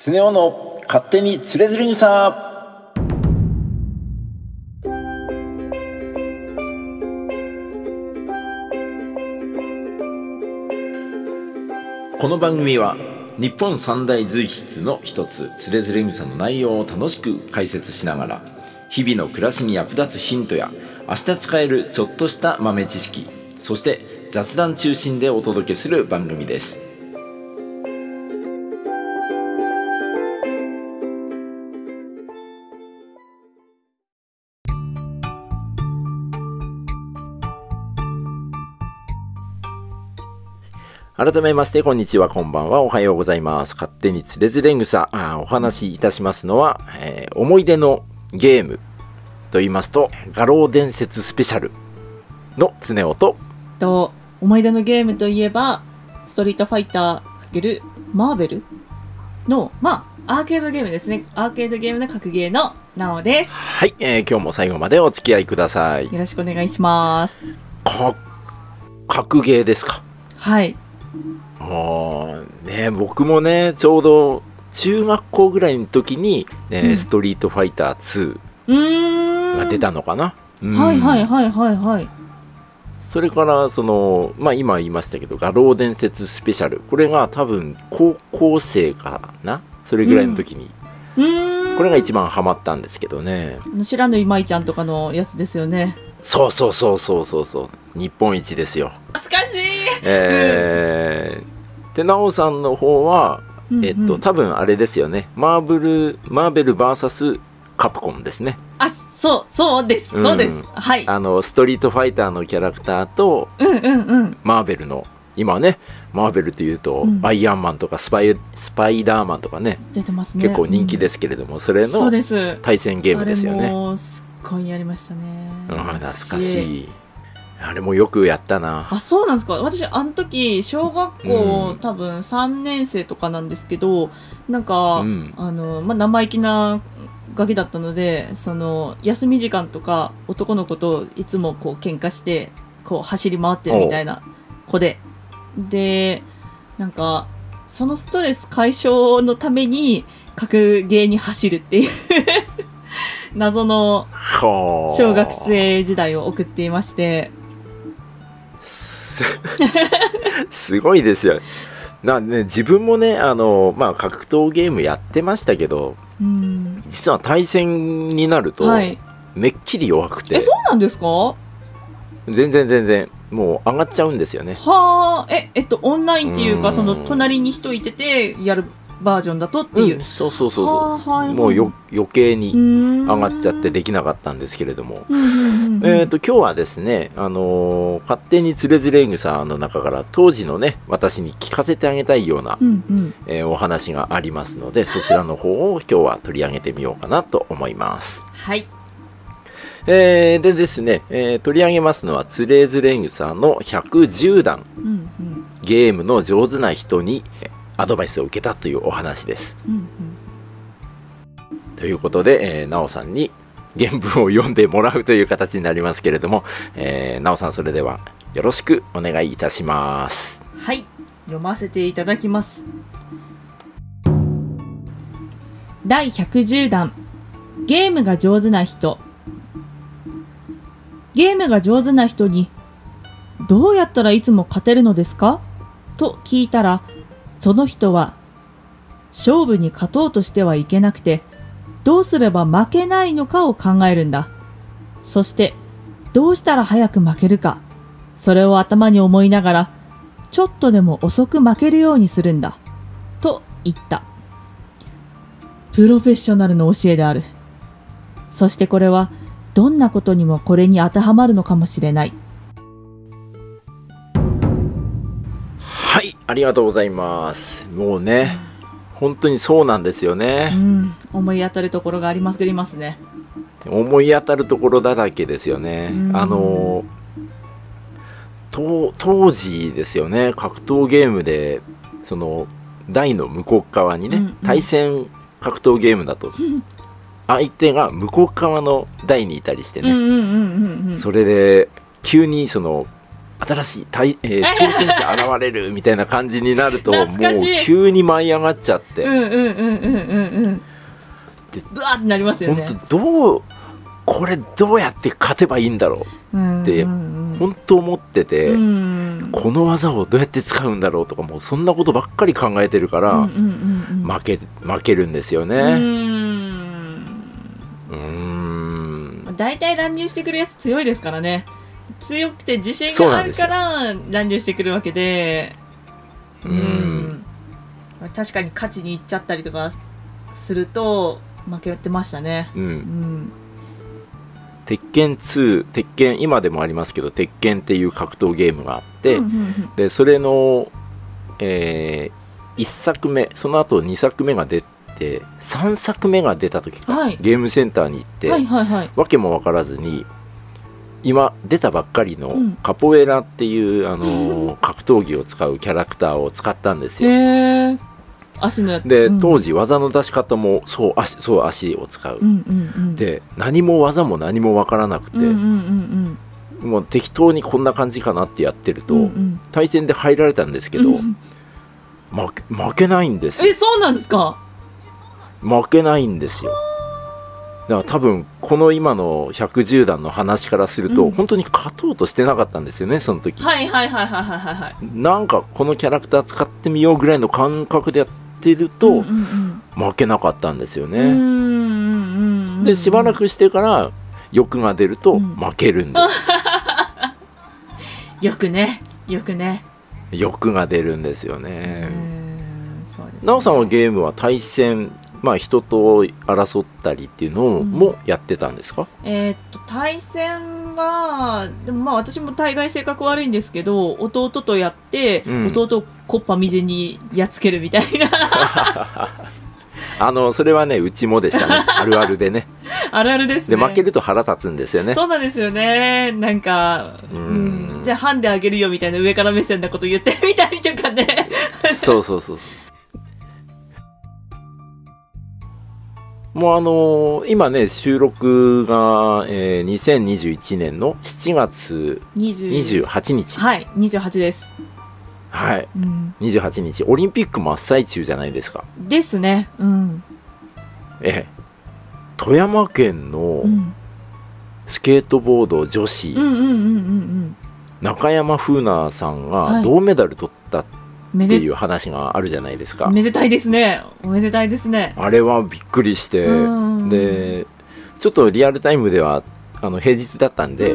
常雄の勝手につれづれ草この番組は日本三大随筆の一つつれづれ草の内容を楽しく解説しながら日々の暮らしに役立つヒントや明日使えるちょっとした豆知識そして雑談中心でお届けする番組です。改めまして、こんにちは、こんばんは、おはようございます。勝手につれづれ草、あお話しいたしますのは、えー思い出のゲームと言いますと、画廊伝説スペシャルの常雄と、と思い出のゲームといえばストリートファイター×マーベルのまあアーケードゲームですね。アーケードゲームの格ゲーのなおです。はい、えー今日も最後までお付き合いください。よろしくお願いします。か、格ゲーですか？はいもうね、僕もね、ちょうど中学校ぐらいの時に、ねうん。ストリートファイター2うーん。が出たのかな。うん。はいはいはいはいはい。それからそのまあ今言いましたけど画廊伝説スペシャル。これが多分高校生かな。それぐらいの時に、うーん。これが一番ハマったんですけどね。あの白縫い舞ちゃんとかのやつですよね。そうそうそうそうそうそう。日本一ですよ。懐かしいえー、で奈緒さんの方はうんうん。えっと多分あれですよね。マーブルマーベル VS カプコンですね。あそうそうです。うん。そうです、はい。あのストリートファイターのキャラクターとうんうんうん。マーベルの今ねマーベルというと、うん。アイアンマンとかスパイスパイダーマンとかね出てますね。結構人気ですすけれども、それそうのです。対戦ゲームですよね。もすっごいやりましたね。うん懐かしいあれもよくやったな。あそうなんですか。私あの時小学校、うん。多分3年生とかなんですけどなんか、うん。あのまあ、生意気なガキだったのでその休み時間とか男の子といつもこう喧嘩してこう走り回ってるみたいな子で。でなんかそのストレス解消のために格ゲーに走るっていう 謎の小学生時代を送っていましてす すごいですよ。なね自分もねあのまあ格闘ゲームやってましたけどうん。実は対戦になると、はい。めっきり弱くて。えそうなんですか？は全然全然。もう上がっちゃうんですよね。あ。ええっとオンラインっていううん。かその隣に人いててやるバージョンだとっていう、うんそうそうそうはそあはいうもうよ余計に上上がっちゃってできなかったんですけれども、えー、と今日はですね、あのー勝手につれづれ草の中から当時のね私に聞かせてあげたいような、うんうん。えーお話がありますのでそちらの方を今日は取り上げてみようかなと思います。はい。えーでですね、えー取り上げますのはつれづれ草の110段。うんうん。ゲームの上手な人にえアドバイスを受けたというお話です。うんうん。ということで、えー、なおさんに原文を読んでもらうという形になりますけれども、えー、なおさんそれではよろしくお願いいたします。はい。読ませていただきます。第110弾ゲームが上手な人。ゲームが上手な人にどうやったらいつも勝てるのですか？と聞いたらその人は勝負に勝とうとしてはいけなくてどうすれば負けないのかを考えるんだそしてどうしたら早く負けるかそれを頭に思いながらちょっとでも遅く負けるようにするんだ。と言った。プロフェッショナルの教えである。そしてこれはどんなことにもこれに当てはまるのかもしれない。ありがとうございます。もうね、本当にそうなんですようね。ん、思い当たるところがありますりますね。思い当たるところだらけですよね。うんあのと当時ですよね格闘ゲームでその台の向こう側にね、うんうん対戦格闘ゲームだと 相手が向こう側の台にいたりしてね。それで急にその新しい対、えー挑戦者現れるみたいな感じになると もう急に舞い上がっちゃって、うんうんうんうんうんうん。でブワーってなりますよね。本当どうこれどうやって勝てばいいんだろうんでうんう本当思ってて、うん。この技をどうやって使うんだろうとかもうそんなことばっかり考えてるから、うんうんうんうん。負け負けるんですようね。ん。うーん。大体乱入してくるやつ強いですからね強くて自信があるから乱入してくるわけで。ううん。ん確かに勝ちに行っちゃったりとかすると負けてましたね。う、うん。ん鉄拳2鉄拳今でもありますけど鉄拳っていう格闘ゲームがあって、うんうんでそれの、え1作目その後2作目が出て3作目が出た時か、はい。ゲームセンターに行って、うんはいはいはい。わけも分からずに今出たばっかりのうん。カポエラっていう、あのー 格闘技を使うキャラクターを使ったんですよ。足のやつ。でうん。当時技の出し方もそう足そう足を使う。う。んうんうん。で何も技も何も分からなくて、うんうんうんもう適当にこんな感じかなってやってると、うんうん。対戦で入られたんですけど、うん。負け負けないんですよ。えそうなんですか？負けないんですよだから多分この今の110段の話からすると、うん。本当に勝とうとしてなかったんですよねその時、はいはいはいはいはいはいはい。なんかこのキャラクター使ってみようぐらいの感覚でやってると、うんうん負けなかったんですよね、うんでしばらくしてから欲が出るとうん。負けるんです、よくね。よくね。欲が出るんですようね、なおさんはゲームは対戦まあ人と争ったりっていうのうん。もやってたんですか、えーっと対戦はでもまあ私も大概性格悪いんですけど弟とやって、うん。弟をコッパみじんにやっつけるみたいな。あのそれはねうちもでしたね。あるあるでね。あるあるですね。で負けると腹立つんですよね。そうなんですよね。なんかううん。んじゃあハンであげるよみたいな上から目線なこと言ってみたりとかね。そうそうそうそうもうあのー今ね収録が、えー2021年の7月20 28日。はい28です、はい。うん、28日。オリンピック真っ最中じゃないですか。ですね。うん、ええ富山県のうん、スケートボード女子、中山楓奈さんがはい。銅メダル取ったっていう話があるじゃないですか、めでたいですね。おめでたいですね。あれはびっくりして、うんでちょっとリアルタイムではあの平日だったんで、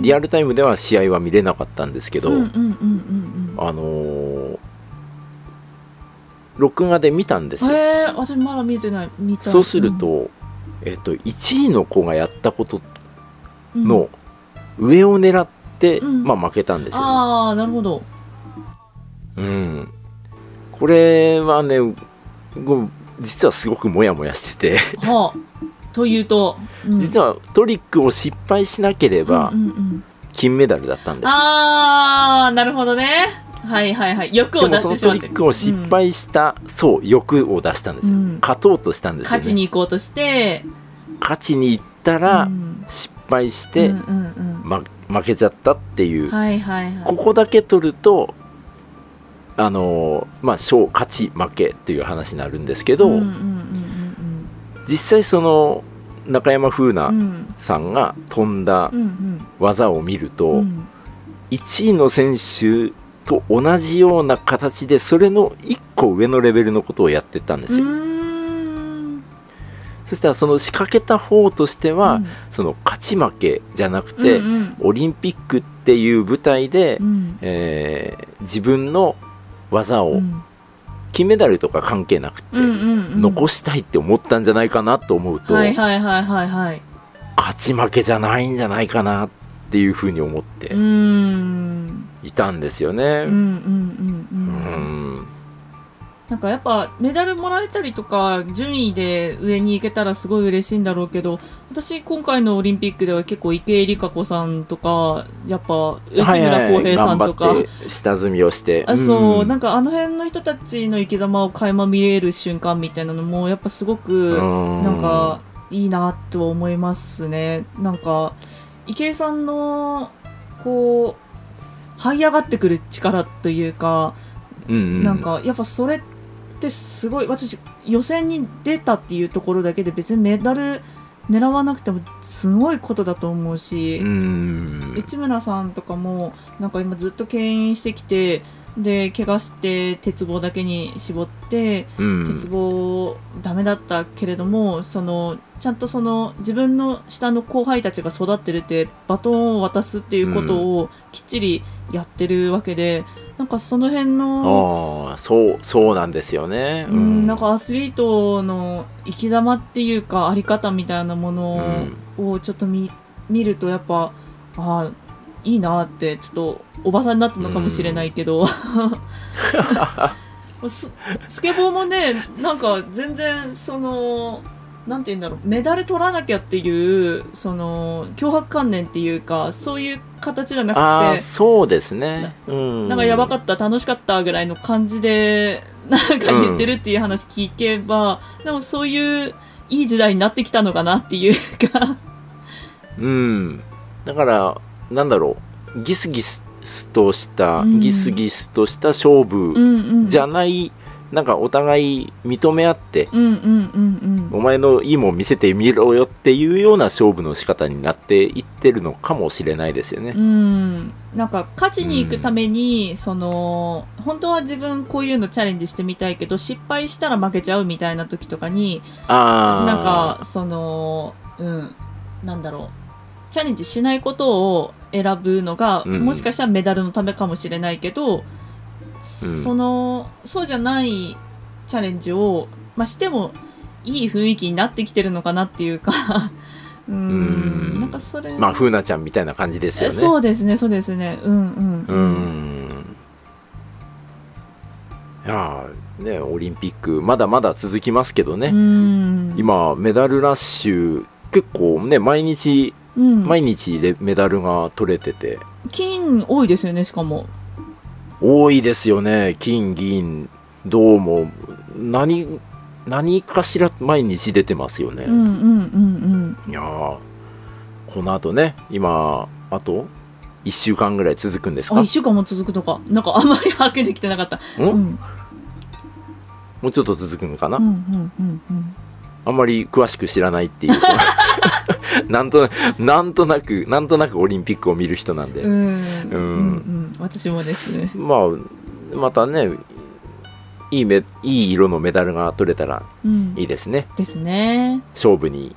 リアルタイムでは試合は見れなかったんですけど、うんうんうんうんあのー録画で見たんですよ、え私まだ見てない。見たい。そうすると、えっと1位の子がやったことうん。の上を狙って、うん。まあ負けたんですよ、ねああなるほどうん、これはねご実はすごくモヤモヤしてて。はあ。というと、うん。実はトリックを失敗しなければうんうんうん。金メダルだったんです、ああなるほどね。はいはいはい。欲を出してしまってトリックを失敗した、そう欲を出したんですよ、うん。勝とうとしたんですよ、ね、勝ちに行こうとして。勝ちに行ったらうん。失敗して、うんうんま、負けちゃったっていう、うんはいはいはい。ここだけ取るとあのーまあ勝勝ち負けっていう話になるんですけど、うんうんうん実際その中山楓うんう奈ん。さんが飛んだ技を見ると、うん。1位の選手と同じような形でそれの1個上のレベルのことをやってったんですよ、そしたらその仕掛けた方としては、うん。その勝ち負けじゃなくて、うんうん。オリンピックっていう舞台で、うん。えー自分の技をうん。金メダルとか関係なくて、残したいって思ったんじゃないかなと思うと、はいはいはいはいはい。勝ち負けじゃないんじゃないかなっていうふうに思っうていたんですよね。うんなんかやっぱメダルもらえたりとか順位で上に行けたらすごい嬉しいんだろうけど私今回のオリンピックでは結構池江璃花子さんとかやっぱ内村航平さんとか、はいはい下積みをして。あそう、ん。なんかあの辺の人たちの生き様を垣間見れる瞬間みたいなのもやっぱすごくうん。なんかいいなと思いますね。なんか池江さんのこう這い上がってくる力というか、うんうん、なんかやっぱそれってすごい私予選に出たっていうところだけで別にメダル狙わなくてもすごいことだと思うし、うん。内村さんとかもなんか今ずっと牽引してきてで怪我して鉄棒だけに絞ってうん。鉄棒ダメだったけれどもそのちゃんとその自分の下の後輩たちが育ってるってバトンを渡すっていうことをきっちりやってるわけで、なんかその辺の、ああそうそうなんですよね。うん、なんかアスリートの生き様っていうかあり方みたいなものをちょっと見,、見るとやっぱああいいなってちょっとおばさんになったのかもしれないけど、ススケボーもねなんか全然そのなんて言うんだろうメダル取らなきゃっていうその脅迫観念っていうかそういう形じゃなくて。そうですね。うん。なんかやばかった楽しかったぐらいの感じでなんか言ってるっていう話聞けば、でもそういういい時代になってきたのかなっていうか。うん。だからなんだろう。ギスギスとした、うん。ギスギスとした勝う負んうん。じゃない、なんかお互い認め合って、うんうんうんお前のいいもん見せてみろよっていうような勝負の仕方になっていってるのかもしれないですよね。う。ん。なんか勝ちに行くために、その本当は自分こういうのチャレンジしてみたいけど失敗したら負けちゃうみたいな時とかにああなんかそのうん。なんだろう。チャレンジしないことを選ぶのが、うん。もしかしたらメダルのためかもしれないけど、そのそうじゃないチャレンジを、まあ、してもいい雰囲気になってきてるのかなっていうか うんうん。なんかそれまあ風菜ちゃんみたいな感じですよね。そうですねそうですね。うんうん。うん。いやーねオリンピックまだまだ続きますけどね、うん。今メダルラッシュ結構ね毎日うん。毎日でメダルが取れてて。金多いですよねしかも多いですよね。金銀銅も。何何かしら毎日出てますよね、うんうんうんいやーこの後ね今あと1週間ぐらい続くんですか？うんあ一週間も続くとか。なんかあんまり把握できてなかった。ん？うん。もうちょっと続くのかな、うんうんうんうんあんまり詳しく知らないっていう。なんとなんとなくなんとなくオリンピックを見る人なんで、うん。うん。うん私もですね。まあまたねいいめいい色のメダルが取れたらうん。いいですね。ですね。勝負に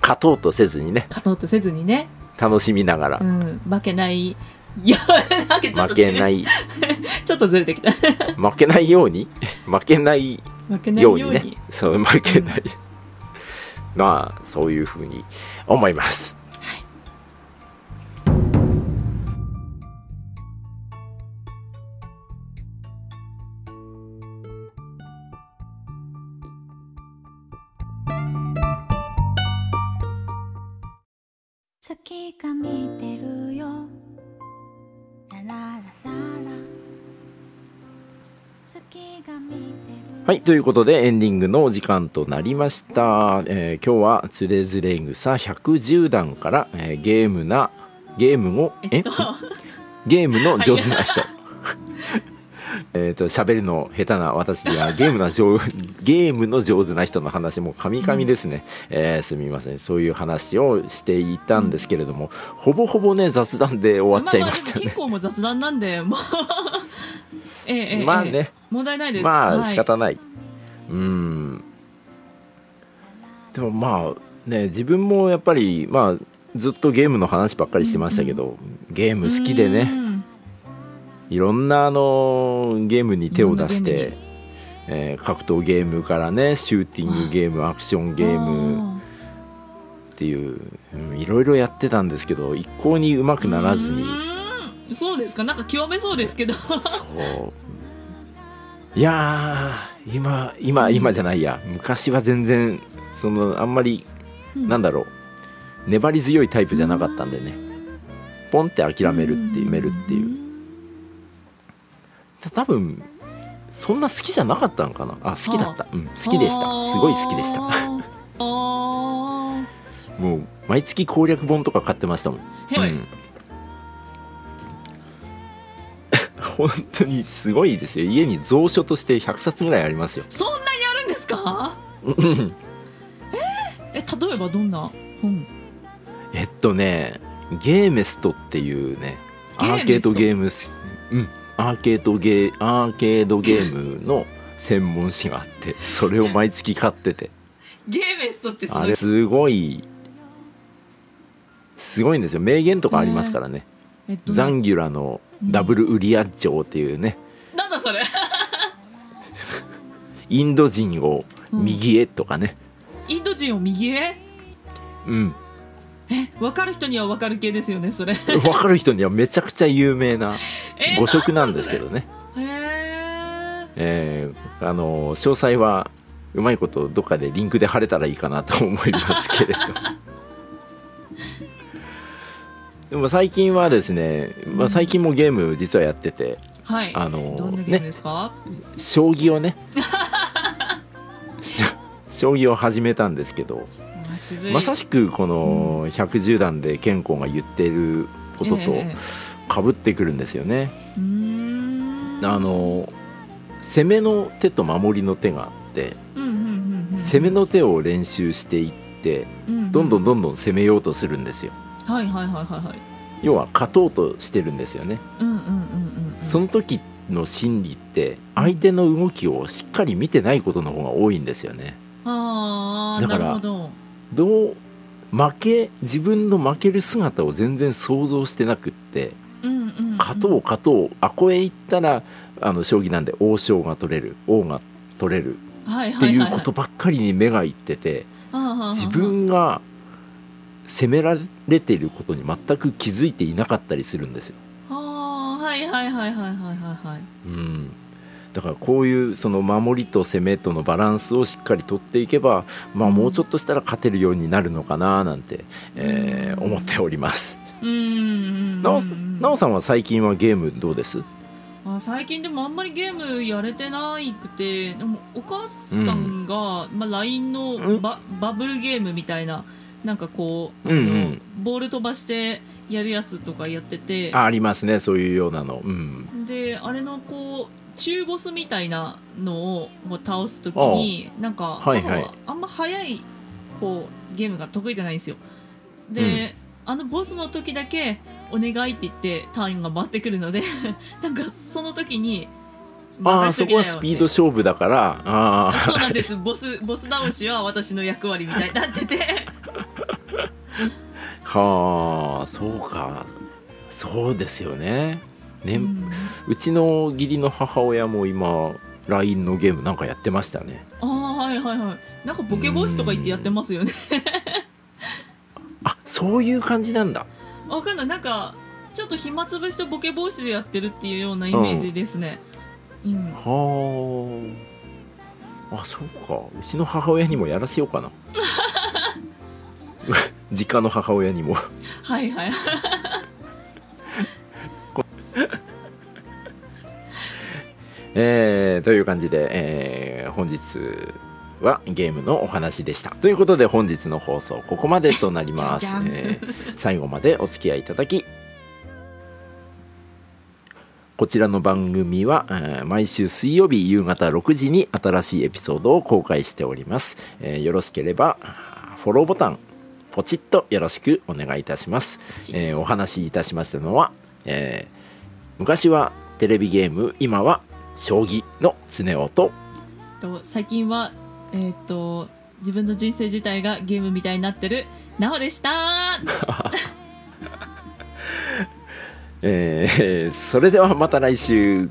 勝とうとせずにね。勝とうとせずにね。楽しみながら。うん。負けないいやなんかちょっ負とけない。い ちょっとずれてきた。負けないように。負けない負けないように。ねそう負けない、まあそういうふうに思います。はい、ということでエンディングのお時間となりました。えー今日はつれづれ草110段から、えーゲームなゲームをえ？えっと。ゲームの上手な人。えっと喋るの下手な私にはゲームの上 ゲームの上手な人の話もカミカミですね、えーすみません。そういう話をしていたんですけれども、ほぼほぼね雑談で終わっちゃいましたね。あああでも結構もう雑談なんでええええまあね。ええ。問題ないです。まあはい。仕方ない、うん。でもまあね自分もやっぱりまあずっとゲームの話ばっかりしてましたけど、ゲーム好きでね。うん。いろんなあのゲームに手を出して、えー格闘ゲームからねシューティングゲームアクションゲームっていううんいろいろやってたんですけど一向にうまくならずにそうですか？なんか極めそうですけど。そう。いやー今今今じゃないや。昔は全然そのあんまりなんだろう。粘り強いタイプじゃなかったんでね。ポンって諦めるっていうめるっていう。多分そんな好きじゃなかったのかな？あ好きだった、うん、好きでした。すごい好きでした。もう毎月攻略本とか買ってましたもん、うん本当にすごいですよ。家に蔵書として100冊ぐらいありますよ。そんなにあるんですか？うん。え？例えばどんな本？えっとねゲーメストっていうねアーケードゲームス。うん。アーケードゲーアーケードゲームの専門誌があってそれを毎月買ってて。ゲーメストってすごい。あれすごいすごいんですよ。名言とかありますからね、えっとザンギュラのダブルウリアッチョっていうね。なんだそれ。インド人を右へとかね。インド人を右へ？うん。え分かる人には分かる系ですよねそれ。分かる人にはめちゃくちゃ有名なえ誤色なんですけどね。へええーあの詳細はうまいことどっかでリンクで貼れたらいいかなと思いますけれど でも最近はですね、まあ、最近もゲーム実はやっててはい。あのどんなゲームですか、将棋をね。将棋を始めたんですけどまさしくこの110段で健康が言ってることとえかぶってくるんですよね。えあの攻めの手と守りの手があって攻めの手を練習していってうん。どんどんどんどん攻めようとするんですよ。はいはいはいはいはい。要は勝とうとしてるんですよね。うんうんうんうんうん。その時の心理って相手の動きをしっかり見てないことの方が多いんですよね。だからど。どう負け自分の負ける姿を全然想像してなくって勝とう勝とうあこへ行ったらあの将棋なんで王将が取れる王が取れるはいってはいうことばっかりに目がいってて自分が責められていることに全く気づいていなかったりするんですよ。はいはいはいはいはいはいはい。うん、だからこういうその守りと攻めとのバランスをしっかりとっていけば、まあ、もうちょっとしたら勝てるようになるのかななんて、えーうん。思っております。うーんなおなおさんは最近はゲームどうです？あ最近でもあんまりゲームやれてないくてでもお母さんが、まあ、LINE のババブルゲームみたいななんかこう、うんうん。ボール飛ばしてやるやつとかやってて。あありますねそういうようなの。うん、であれのこう中ボスみたいなのを倒す時になんか、はいはい。あんま早いこうゲームが得意じゃないんですよ。で、あのボスの時だけお願いって言ってターンが回ってくるので なんかその時にああそこはスピード勝負だから。あ。あそうなんです。ボスボス倒しは私の役割みたいになってて はあそうかそうですよね。ね、ううんちの義理の母親も今 LINE のゲームなんかやってましたね。ああはいはいはいなんかボケ防止とか言ってやってますよねあそういう感じなんだ。わかんないなんかちょっと暇つぶしとボケ防止でやってるっていうようなイメージですねうん、はあ。あ、そうか。うちの母親にもやらせようかな。実家の母親にも。はいはい えーという感じで、えー本日はゲームのお話でした。ということで本日の放送ここまでとなります。えー最後までお付き合いいただきこちらの番組は、えー毎週水曜日夕方6時に新しいエピソードを公開しております。えーよろしければフォローボタンポチッとよろしくお願いいたします。えーお話しいたしましたのは、えー昔はテレビゲーム今は将棋の常雄と。と最近はえっ、と自分の人生自体がゲームみたいになってるなおでした。えーそれではまた来週